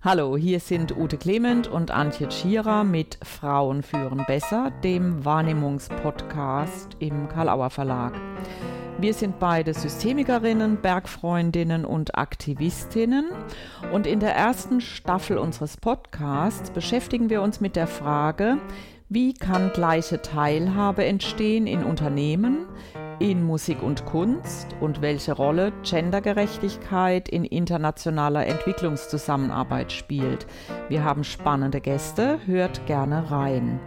Hallo, hier sind Ute Clement und Antje Tschira mit Frauen führen besser, dem Wahrnehmungspodcast im Karlauer Verlag. Wir sind beide Systemikerinnen, Bergfreundinnen und Aktivistinnen. Und in der ersten Staffel unseres Podcasts beschäftigen wir uns mit der Frage, wie kann gleiche Teilhabe entstehen in Unternehmen, in Musik und Kunst und welche Rolle Gendergerechtigkeit in internationaler Entwicklungszusammenarbeit spielt. Wir haben spannende Gäste, hört gerne rein.